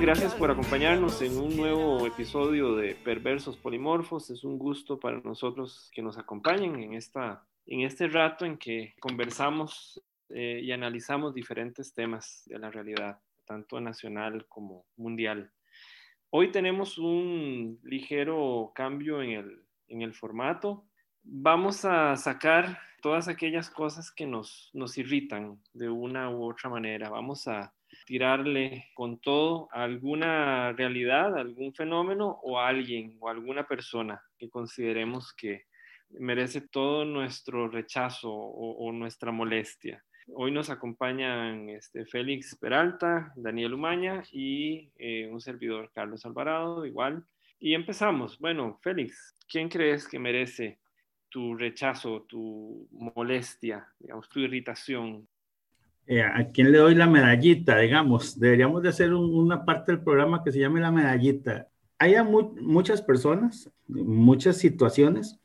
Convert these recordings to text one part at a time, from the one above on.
Gracias por acompañarnos en un nuevo episodio de Perversos Polimorfos. Es un gusto para nosotros que nos acompañen en, esta, en este rato en que conversamos eh, y analizamos diferentes temas de la realidad, tanto nacional como mundial. Hoy tenemos un ligero cambio en el, en el formato. Vamos a sacar todas aquellas cosas que nos, nos irritan de una u otra manera. Vamos a tirarle con todo a alguna realidad, algún fenómeno o a alguien o alguna persona que consideremos que merece todo nuestro rechazo o, nuestra molestia. Hoy nos acompañan este, Félix Peralta, Daniel Umaña y eh, un servidor, Carlos Alvarado, igual. Y empezamos. Bueno, Félix, ¿quién crees que merece tu rechazo, tu molestia, digamos, tu irritación? Eh, ¿A quién le doy la medallita, digamos? Deberíamos de hacer una parte del programa que se llame la medallita. Hay muchas personas, muchas situaciones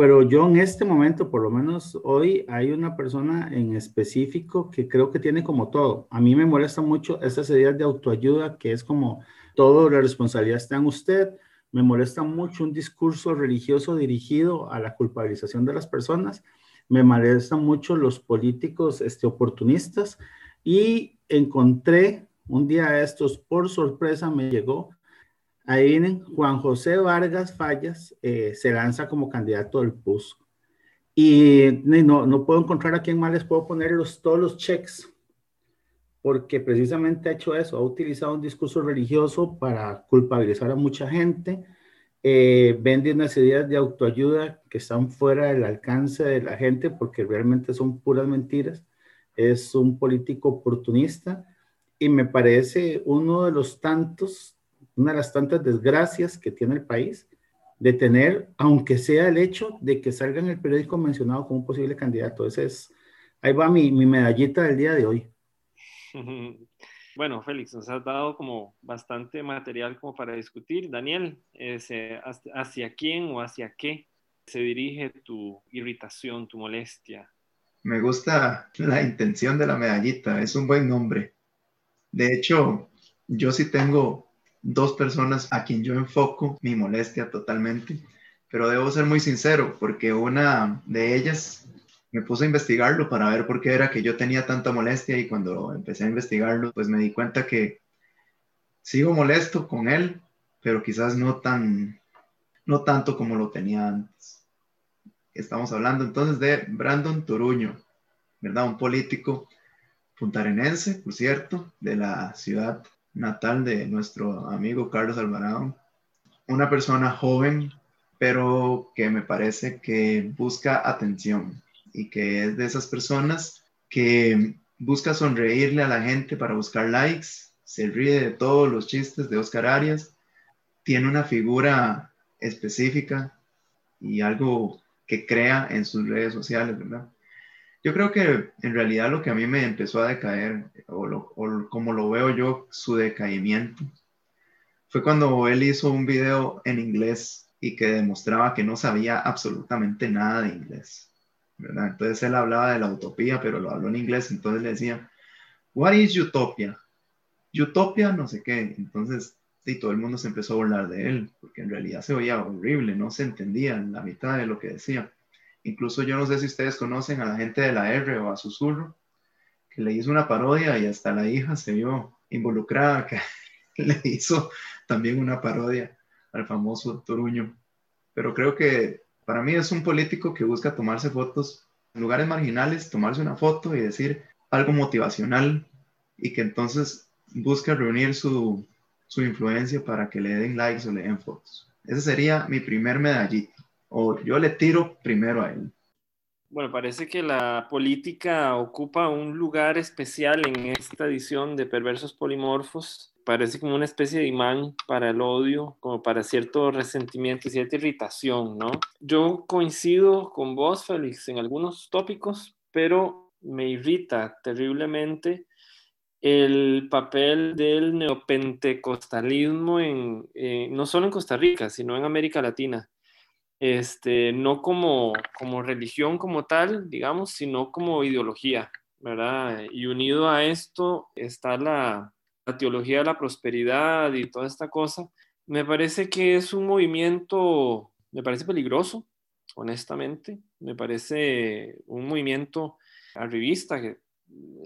pero yo en este momento, por lo menos hoy, hay una persona en específico que creo que tiene como todo. A mí me molesta mucho esas ideas de autoayuda, que es como todo la responsabilidad está en usted. Me molesta mucho un discurso religioso dirigido a la culpabilización de las personas. Me molesta mucho los políticos este, oportunistas. Y encontré un día de estos, por sorpresa, me llegó Ahí vienen, Juan José Vargas Fallas eh, se lanza como candidato del PUS. Y no, no puedo encontrar a quién más les puedo poner los, todos los checks, porque precisamente ha hecho eso, ha utilizado un discurso religioso para culpabilizar a mucha gente, eh, vende unas ideas de autoayuda que están fuera del alcance de la gente porque realmente son puras mentiras, es un político oportunista y me parece uno de los tantos una de las tantas desgracias que tiene el país de tener, aunque sea el hecho de que salga en el periódico mencionado como un posible candidato. Ese es, ahí va mi, mi medallita del día de hoy. Bueno, Félix, nos has dado como bastante material como para discutir. Daniel, ¿hacia quién o hacia qué se dirige tu irritación, tu molestia? Me gusta la intención de la medallita, es un buen nombre. De hecho, yo sí tengo dos personas a quien yo enfoco mi molestia totalmente, pero debo ser muy sincero porque una de ellas me puse a investigarlo para ver por qué era que yo tenía tanta molestia y cuando empecé a investigarlo, pues me di cuenta que sigo molesto con él, pero quizás no tan, no tanto como lo tenía antes. Estamos hablando entonces de Brandon Toruño, ¿verdad? Un político puntarenense, por cierto, de la ciudad natal de nuestro amigo Carlos Alvarado. Una persona joven, pero que me parece que busca atención y que es de esas personas que busca sonreírle a la gente para buscar likes, se ríe de todos los chistes de Oscar Arias, tiene una figura específica y algo que crea en sus redes sociales, ¿verdad? Yo creo que en realidad lo que a mí me empezó a decaer, o, como lo veo yo, su decaimiento, fue cuando él hizo un video en inglés y que demostraba que no sabía absolutamente nada de inglés, Entonces él hablaba de la utopía, pero lo habló en inglés, entonces le decía, What is utopia? Utopia, no sé qué. Entonces, sí, todo el mundo se empezó a burlar de él, porque en realidad se oía horrible, no se entendía la mitad de lo que decía. Incluso yo no sé si ustedes conocen a la gente de la R o a Susurro, que le hizo una parodia y hasta la hija se vio involucrada, que le hizo también una parodia al famoso Toruño. Pero creo que para mí es un político que busca tomarse fotos en lugares marginales, tomarse una foto y decir algo motivacional y que entonces busca reunir su, su influencia para que le den likes o le den fotos. Ese sería mi primer medallito o yo le tiro primero a él? Bueno, parece que la política ocupa un lugar especial en esta edición de Perversos Polimorfos. Parece como una especie de imán para el odio, como para cierto resentimiento y cierta irritación, ¿no? Yo coincido con vos, Félix, en algunos tópicos, pero me irrita terriblemente el papel del neopentecostalismo en, eh, no solo en Costa Rica, sino en América Latina este, no como, como religión como tal, digamos, sino como ideología, ¿verdad? Y unido a esto está la, la teología de la prosperidad y toda esta cosa. Me parece que es un movimiento, me parece peligroso, honestamente. Me parece un movimiento arribista que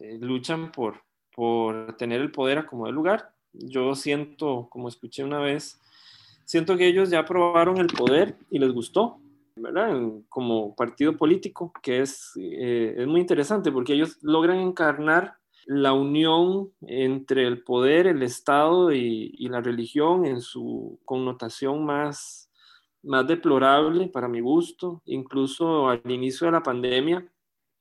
eh, luchan por, por tener el poder a como de lugar. Yo siento, como escuché una vez, siento que ellos ya probaron el poder y les gustó, ¿verdad? Como partido político, que es, eh, es muy interesante porque ellos logran encarnar la unión entre el poder, el Estado y, y la religión en su connotación más, más deplorable para mi gusto, incluso al inicio de la pandemia,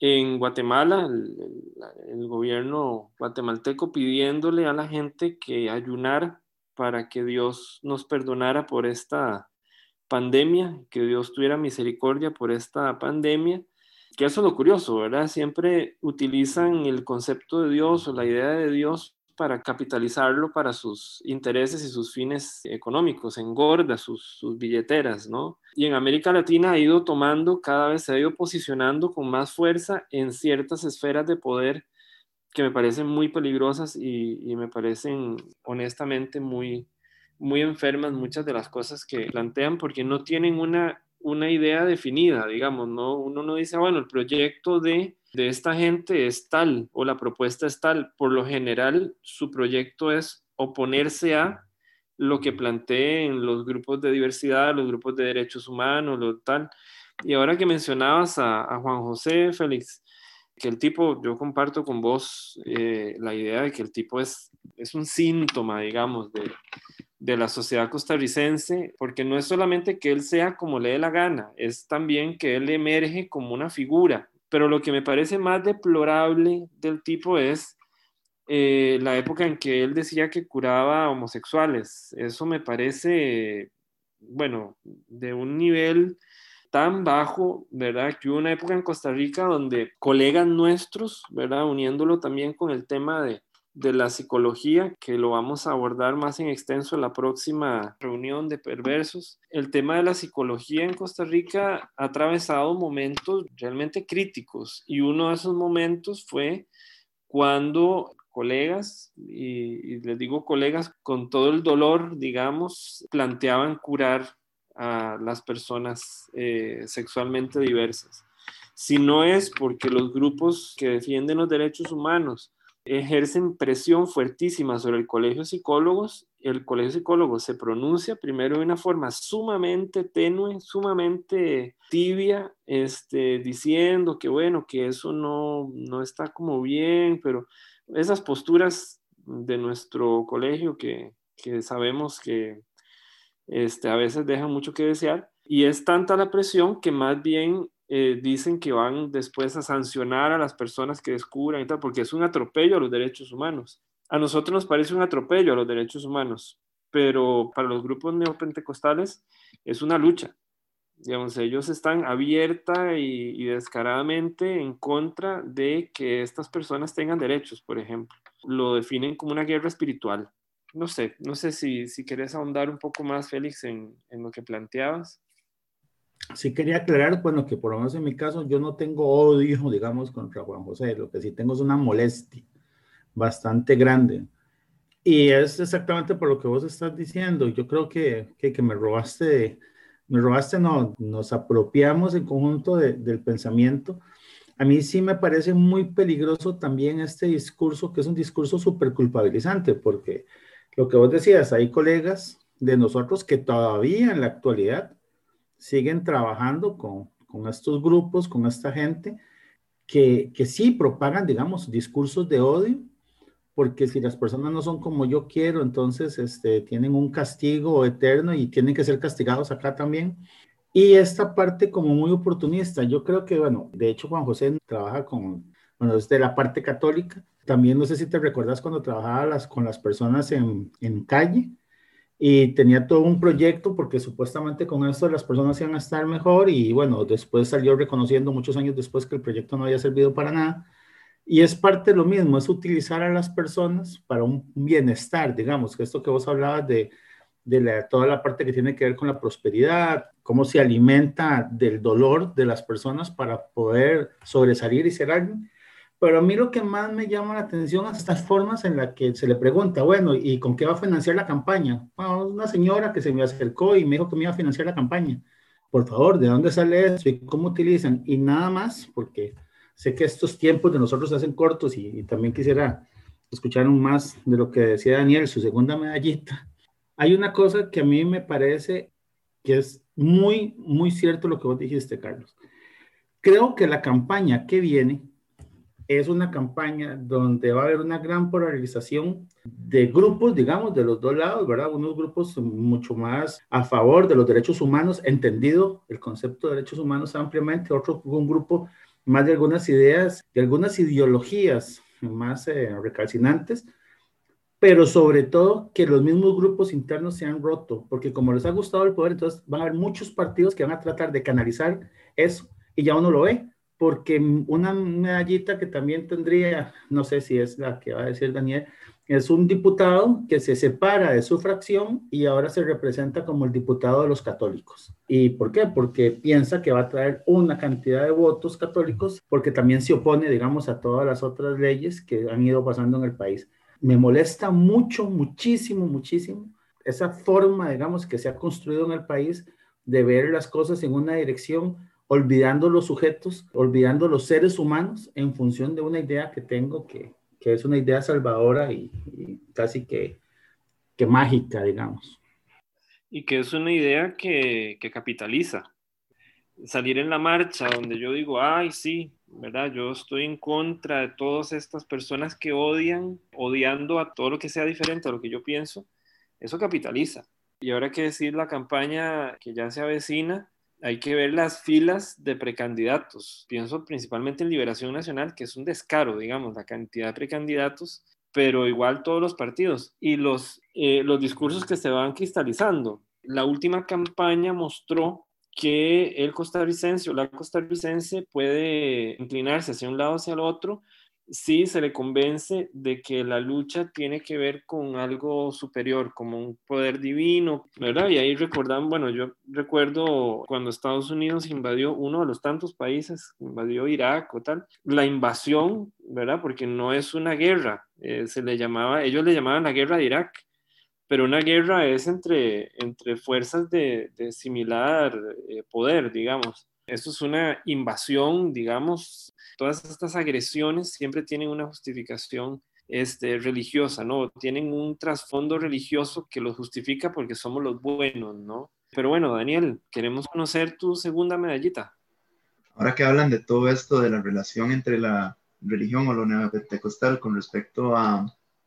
en Guatemala, el, gobierno guatemalteco pidiéndole a la gente que ayunara para que Dios nos perdonara por esta pandemia, que Dios tuviera misericordia por esta pandemia, que eso es lo curioso, ¿verdad? Siempre utilizan el concepto de Dios o la idea de Dios para capitalizarlo para sus intereses y sus fines económicos, engorda sus, sus, billeteras, ¿no? Y en América Latina ha ido tomando, cada vez se ha ido posicionando con más fuerza en ciertas esferas de poder que me parecen muy peligrosas y, me parecen honestamente muy, muy enfermas muchas de las cosas que plantean porque no tienen una, una idea definida, digamos, ¿no? Uno no dice, bueno, el proyecto de de esta gente es tal o la propuesta es tal. Por lo general, su proyecto es oponerse a lo que planteen los grupos de diversidad, los grupos de derechos humanos, lo tal. Y ahora que mencionabas a, Juan José Félix, que el tipo, yo comparto con vos eh, la idea de que el tipo es, es un síntoma, digamos, de, de la sociedad costarricense, porque no es solamente que él sea como le dé la gana, es también que él emerge como una figura pero lo que me parece más deplorable del tipo es eh, la época en que él decía que curaba homosexuales. Eso me parece, bueno, de un nivel tan bajo, ¿verdad? Que hubo una época en Costa Rica donde colegas nuestros, ¿verdad? Uniéndolo también con el tema de, de la psicología, que lo vamos a abordar más en extenso en la próxima reunión de perversos. El tema de la psicología en Costa Rica ha atravesado momentos realmente críticos y uno de esos momentos fue cuando colegas, y, les digo colegas con todo el dolor, digamos, planteaban curar a las personas eh, sexualmente diversas. Si no es porque los grupos que defienden los derechos humanos ejercen presión fuertísima sobre el colegio de psicólogos. El colegio de psicólogos se pronuncia primero de una forma sumamente tenue, sumamente tibia, este, diciendo que bueno, que eso no, no está como bien, pero esas posturas de nuestro colegio que, que sabemos que este, a veces dejan mucho que desear. Y es tanta la presión que más bien eh, dicen que van después a sancionar a las personas que descubran y tal, porque es un atropello a los derechos humanos. A nosotros nos parece un atropello a los derechos humanos, pero para los grupos neopentecostales es una lucha. Digamos, ellos están abierta y, y descaradamente en contra de que estas personas tengan derechos, por ejemplo. Lo definen como una guerra espiritual. No sé, no sé si, si querés ahondar un poco más, Félix, en, en lo que planteabas sí quería aclarar, bueno, que por lo menos en mi caso yo no tengo odio, digamos, contra Juan José, lo que sí tengo es una molestia bastante grande. Y es exactamente por lo que vos estás diciendo. Yo creo que, que, que me robaste, me robaste, no, nos apropiamos en conjunto de, del pensamiento. A mí sí me parece muy peligroso también este discurso, que es un discurso súper culpabilizante, porque lo que vos decías, hay colegas de nosotros que todavía en la actualidad siguen trabajando con, con estos grupos, con esta gente, que, que sí propagan, digamos, discursos de odio, porque si las personas no son como yo quiero, entonces este, tienen un castigo eterno y tienen que ser castigados acá también. Y esta parte como muy oportunista, yo creo que, bueno, de hecho Juan José trabaja con, bueno, desde la parte católica. También no sé si te recuerdas cuando trabajaba las, con las personas en, en calle, y tenía todo un proyecto porque supuestamente con esto las personas iban a estar mejor y bueno, después salió reconociendo muchos años después que el proyecto no había servido para nada. Y es parte de lo mismo, es utilizar a las personas para un bienestar, digamos, que esto que vos hablabas de, de la, toda la parte que tiene que ver con la prosperidad, cómo se alimenta del dolor de las personas para poder sobresalir y ser alguien. Pero a mí lo que más me llama la atención es estas formas en las que se le pregunta, bueno, ¿y con qué va a financiar la campaña? una señora que se me acercó y me dijo que me iba a financiar la campaña. Por favor, ¿de dónde sale eso y cómo utilizan? Y nada más, porque sé que estos tiempos de nosotros se hacen cortos y, y también quisiera escuchar un más de lo que decía Daniel, su segunda medallita. Hay una cosa que a mí me parece que es muy, muy cierto lo que vos dijiste, Carlos. Creo que la campaña que viene es una campaña donde va a haber una gran polarización de grupos, digamos, de los dos lados, ¿verdad? Unos grupos mucho más a favor de los derechos humanos, entendido el concepto de derechos humanos ampliamente, otro un grupo más de algunas ideas, de algunas ideologías más eh, recalcinantes, pero sobre todo que los mismos grupos internos se han roto, porque como les ha gustado el poder, entonces van a haber muchos partidos que van a tratar de canalizar eso y ya uno lo ve porque una medallita que también tendría, no sé si es la que va a decir Daniel, es un diputado que se separa de su fracción y ahora se representa como el diputado de los católicos. ¿Y por qué? Porque piensa que va a traer una cantidad de votos católicos, porque también se opone, digamos, a todas las otras leyes que han ido pasando en el país. Me molesta mucho, muchísimo, muchísimo esa forma, digamos, que se ha construido en el país de ver las cosas en una dirección olvidando los sujetos, olvidando los seres humanos en función de una idea que tengo que, que es una idea salvadora y, casi que, que, mágica, digamos. Y que es una idea que, que, capitaliza. Salir en la marcha donde yo digo, ay, sí, ¿verdad? Yo estoy en contra de todas estas personas que odian, odiando a todo lo que sea diferente a lo que yo pienso, eso capitaliza. Y ahora que decir la campaña que ya se avecina, hay que ver las filas de precandidatos. Pienso principalmente en Liberación Nacional, que es un descaro, digamos, la cantidad de precandidatos, pero igual todos los partidos y los, eh, los discursos que se van cristalizando. La última campaña mostró que el costarricense o la costarricense puede inclinarse hacia un lado o hacia el otro sí se le convence de que la lucha tiene que ver con algo superior, como un poder divino, ¿verdad? Y ahí recordan, bueno, yo recuerdo cuando Estados Unidos invadió uno de los tantos países, invadió Irak o tal, la invasión, ¿verdad? Porque no es una guerra, eh, se le llamaba, ellos le llamaban la guerra de Irak, pero una guerra es entre, entre fuerzas de, similar eh, poder, digamos. Eso es una invasión, digamos, todas estas agresiones siempre tienen una justificación este, religiosa, ¿no? Tienen un trasfondo religioso que los justifica porque somos los buenos, ¿no? Pero bueno, Daniel, queremos conocer tu segunda medallita. Ahora que hablan de todo esto, de la relación entre la religión o lo neopentecostal con respecto a,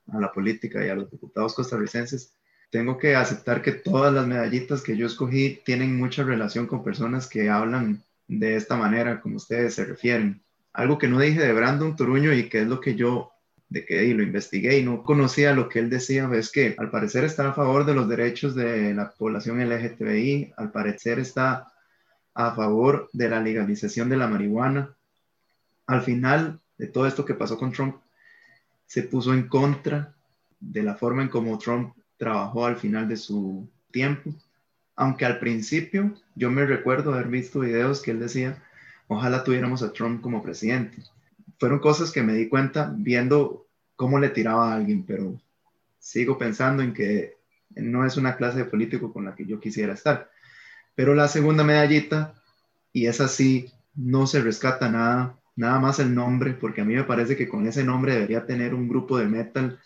a la política y a los diputados costarricenses, tengo que aceptar que todas las medallitas que yo escogí tienen mucha relación con personas que hablan de esta manera, como ustedes se refieren. Algo que no dije de Brandon Toruño y que es lo que yo de que lo investigué y no conocía lo que él decía, es que al parecer está a favor de los derechos de la población LGTBI, al parecer está a favor de la legalización de la marihuana. Al final de todo esto que pasó con Trump, se puso en contra de la forma en cómo Trump trabajó al final de su tiempo aunque al principio yo me recuerdo haber visto videos que él decía, ojalá tuviéramos a Trump como presidente. Fueron cosas que me di cuenta viendo cómo le tiraba a alguien, pero sigo pensando en que no es una clase de político con la que yo quisiera estar. Pero la segunda medallita, y es así, no se rescata nada, nada más el nombre, porque a mí me parece que con ese nombre debería tener un grupo de metal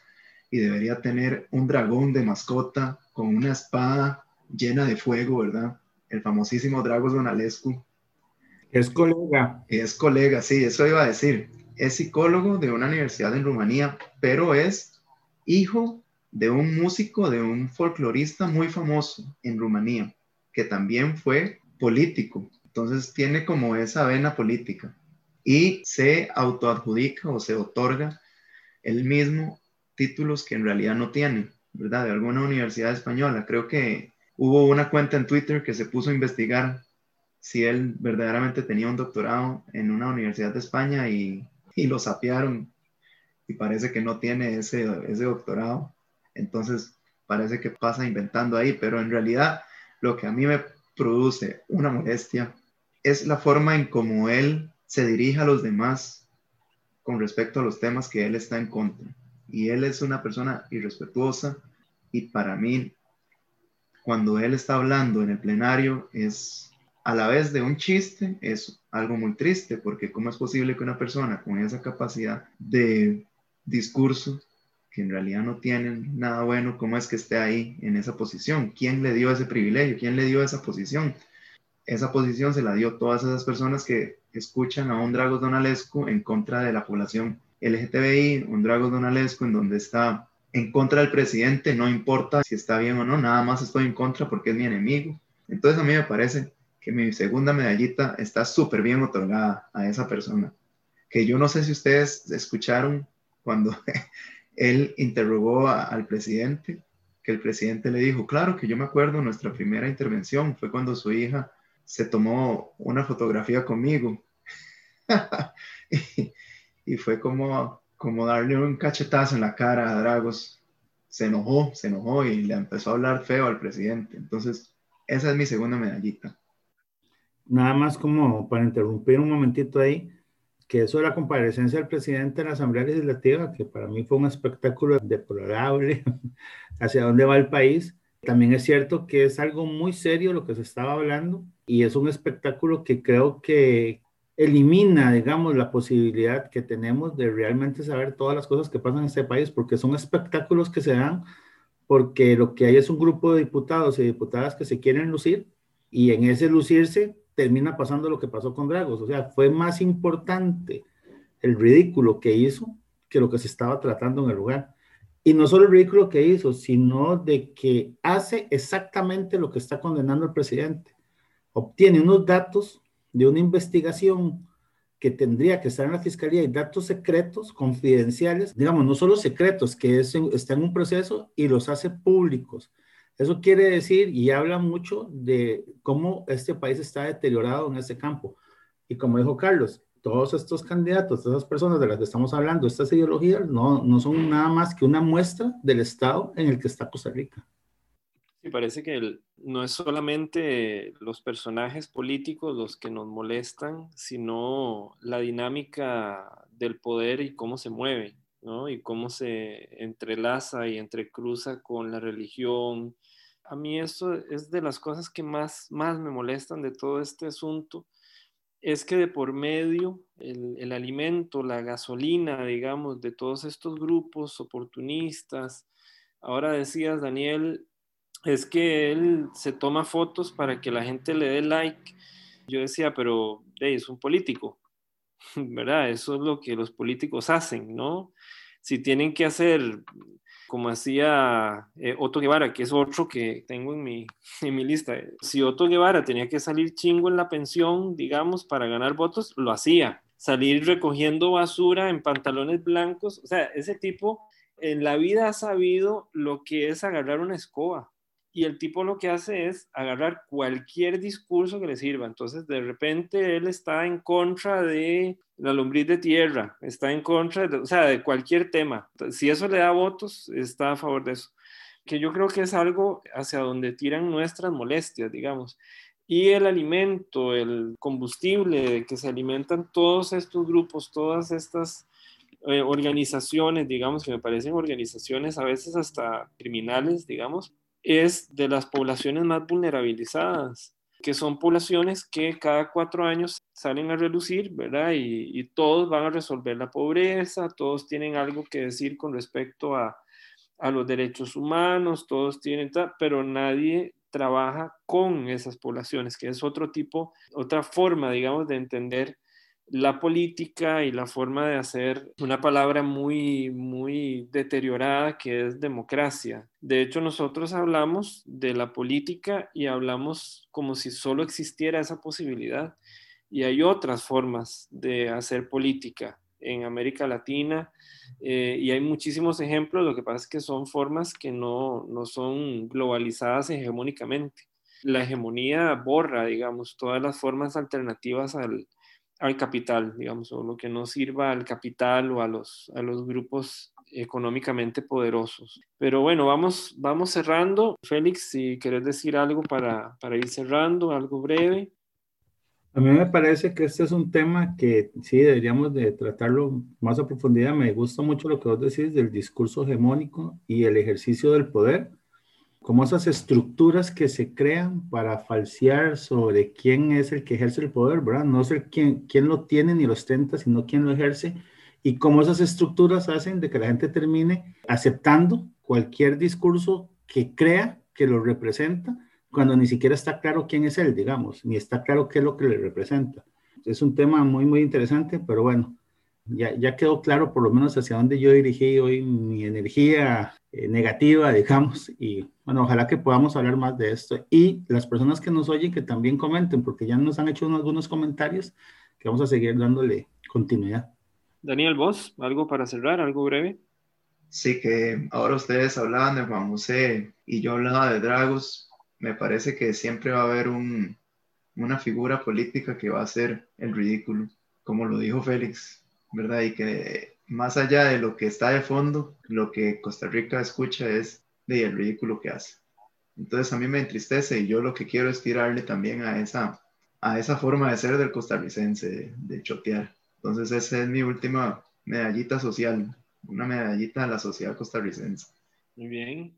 y debería tener un dragón de mascota con una espada llena de fuego, ¿verdad? El famosísimo Dragos Donalescu. Es colega. Es colega, sí, eso iba a decir. Es psicólogo de una universidad en Rumanía, pero es hijo de un músico, de un folclorista muy famoso en Rumanía, que también fue político. Entonces tiene como esa vena política y se autoadjudica o se otorga él mismo títulos que en realidad no tiene, ¿verdad? De alguna universidad española. Creo que Hubo una cuenta en Twitter que se puso a investigar si él verdaderamente tenía un doctorado en una universidad de España y, y lo sapearon y parece que no tiene ese, ese doctorado. Entonces parece que pasa inventando ahí, pero en realidad lo que a mí me produce una molestia es la forma en cómo él se dirige a los demás con respecto a los temas que él está en contra. Y él es una persona irrespetuosa y para mí, cuando él está hablando en el plenario, es a la vez de un chiste, es algo muy triste, porque ¿cómo es posible que una persona con esa capacidad de discurso, que en realidad no tienen nada bueno, cómo es que esté ahí en esa posición? ¿Quién le dio ese privilegio? ¿Quién le dio esa posición? Esa posición se la dio todas esas personas que escuchan a un Dragos Donalescu en contra de la población LGTBI, un Dragos Donalescu en donde está en contra del presidente, no importa si está bien o no, nada más estoy en contra porque es mi enemigo. Entonces a mí me parece que mi segunda medallita está súper bien otorgada a esa persona. Que yo no sé si ustedes escucharon cuando él interrogó al presidente, que el presidente le dijo, claro que yo me acuerdo, nuestra primera intervención fue cuando su hija se tomó una fotografía conmigo. y, fue como, como darle un cachetazo en la cara a Dragos. Se enojó, se enojó y le empezó a hablar feo al presidente. Entonces, esa es mi segunda medallita nada más como para interrumpir un momentito ahí, que eso de la comparecencia del presidente en la Asamblea Legislativa, que para mí fue un espectáculo deplorable hacia dónde va el país, también es cierto que es algo muy serio lo que se estaba hablando y es un espectáculo que creo que elimina, digamos, la posibilidad que tenemos de realmente saber todas las cosas que pasan en este país, porque son espectáculos que se dan porque lo que hay es un grupo de diputados y diputadas que se quieren lucir y en ese lucirse termina pasando lo que pasó con Dragos. O sea, fue más importante el ridículo que hizo que lo que se estaba tratando en el lugar. Y no solo el ridículo que hizo, sino de que hace exactamente lo que está condenando el presidente. Obtiene unos datos de una investigación que tendría que estar en la fiscalía y datos secretos, confidenciales, digamos, no solo secretos, que es, está en un proceso y los hace públicos eso quiere decir y habla mucho de cómo este país está deteriorado en ese campo. Y como dijo Carlos, todos estos candidatos, todas esas personas de las que estamos hablando, estas ideologías, no, no son nada más que una muestra del estado en el que está Costa Rica. Sí, parece que no es solamente los personajes políticos los que nos molestan, sino la dinámica del poder y cómo se mueve, ¿no? Y cómo se entrelaza y entrecruza con la religión, a mí eso es de las cosas que más, más me molestan de todo este asunto, es que de por medio el, alimento, la gasolina, digamos, de todos estos grupos oportunistas, ahora decías, Daniel, es que él se toma fotos para que la gente le dé like. Yo decía, pero es un político, ¿verdad? Eso es lo que los políticos hacen, ¿no? Si tienen que hacer como hacía eh, Otto Guevara, que es otro que tengo en mi, en mi lista. Si Otto Guevara tenía que salir chingo en la pensión, digamos, para ganar votos, lo hacía. Salir recogiendo basura en pantalones blancos, o sea, ese tipo en la vida ha sabido lo que es agarrar una escoba y el tipo lo que hace es agarrar cualquier discurso que le sirva. Entonces, de repente, él está en contra de la lombriz de tierra, está en contra, de, o sea, de cualquier tema. Si eso le da votos, está a favor de eso. Que yo creo que es algo hacia donde tiran nuestras molestias, digamos. Y el alimento, el combustible que se alimentan todos estos grupos, todas estas eh, organizaciones, digamos, que me parecen organizaciones a veces hasta criminales, digamos, es de las poblaciones más vulnerabilizadas, que son poblaciones que cada cuatro años salen a relucir, ¿verdad? Y, todos van a resolver la pobreza, todos tienen algo que decir con respecto a, a los derechos humanos, todos tienen, pero nadie trabaja con esas poblaciones, que es otro tipo, otra forma, digamos, de entender la política y la forma de hacer una palabra muy, muy deteriorada que es democracia. De hecho, nosotros hablamos de la política y hablamos como si solo existiera esa posibilidad. Y hay otras formas de hacer política en América Latina eh, y hay muchísimos ejemplos, lo que pasa es que son formas que no, no son globalizadas hegemónicamente. La hegemonía borra, digamos, todas las formas alternativas al, al capital, digamos, o lo que no sirva al capital o a los, a los grupos económicamente poderosos. Pero bueno, vamos, vamos cerrando. Félix, si querés decir algo para, para ir cerrando, algo breve. A mí me parece que este es un tema que sí deberíamos de tratarlo más a profundidad. Me gusta mucho lo que vos decís del discurso hegemónico y el ejercicio del poder, como esas estructuras que se crean para falsear sobre quién es el que ejerce el poder, ¿verdad? No ser quién, quién lo tiene ni lo ostenta, sino quién lo ejerce y cómo esas estructuras hacen de que la gente termine aceptando cualquier discurso que crea que lo representa, cuando ni siquiera está claro quién es él, digamos, ni está claro qué es lo que le representa. Es un tema muy, muy interesante, pero bueno, ya, ya quedó claro por lo menos hacia dónde yo dirigí hoy mi energía eh, negativa, digamos, y bueno, ojalá que podamos hablar más de esto. Y las personas que nos oyen, que también comenten, porque ya nos han hecho algunos comentarios, que vamos a seguir dándole continuidad. Daniel, vos, algo para cerrar, algo breve. Sí, que ahora ustedes hablaban de Juan José y yo hablaba de Dragos. Me parece que siempre va a haber un, una figura política que va a ser el ridículo, como lo dijo Félix, ¿verdad? Y que más allá de lo que está de fondo, lo que Costa Rica escucha es de el ridículo que hace. Entonces a mí me entristece y yo lo que quiero es tirarle también a esa, a esa forma de ser del costarricense, de chotear. Entonces esa es mi última medallita social, una medallita a la sociedad costarricense. Muy bien.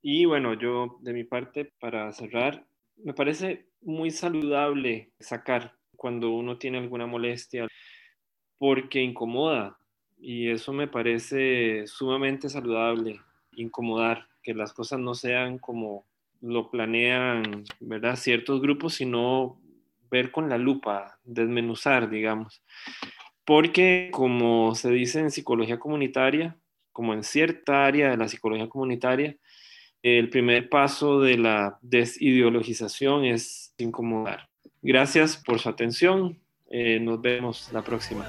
Y bueno, yo de mi parte, para cerrar, me parece muy saludable sacar cuando uno tiene alguna molestia porque incomoda y eso me parece sumamente saludable, incomodar, que las cosas no sean como lo planean, ¿verdad? Ciertos grupos, sino ver con la lupa, desmenuzar, digamos. Porque como se dice en psicología comunitaria, como en cierta área de la psicología comunitaria, el primer paso de la desideologización es incomodar. Gracias por su atención. Eh, nos vemos la próxima.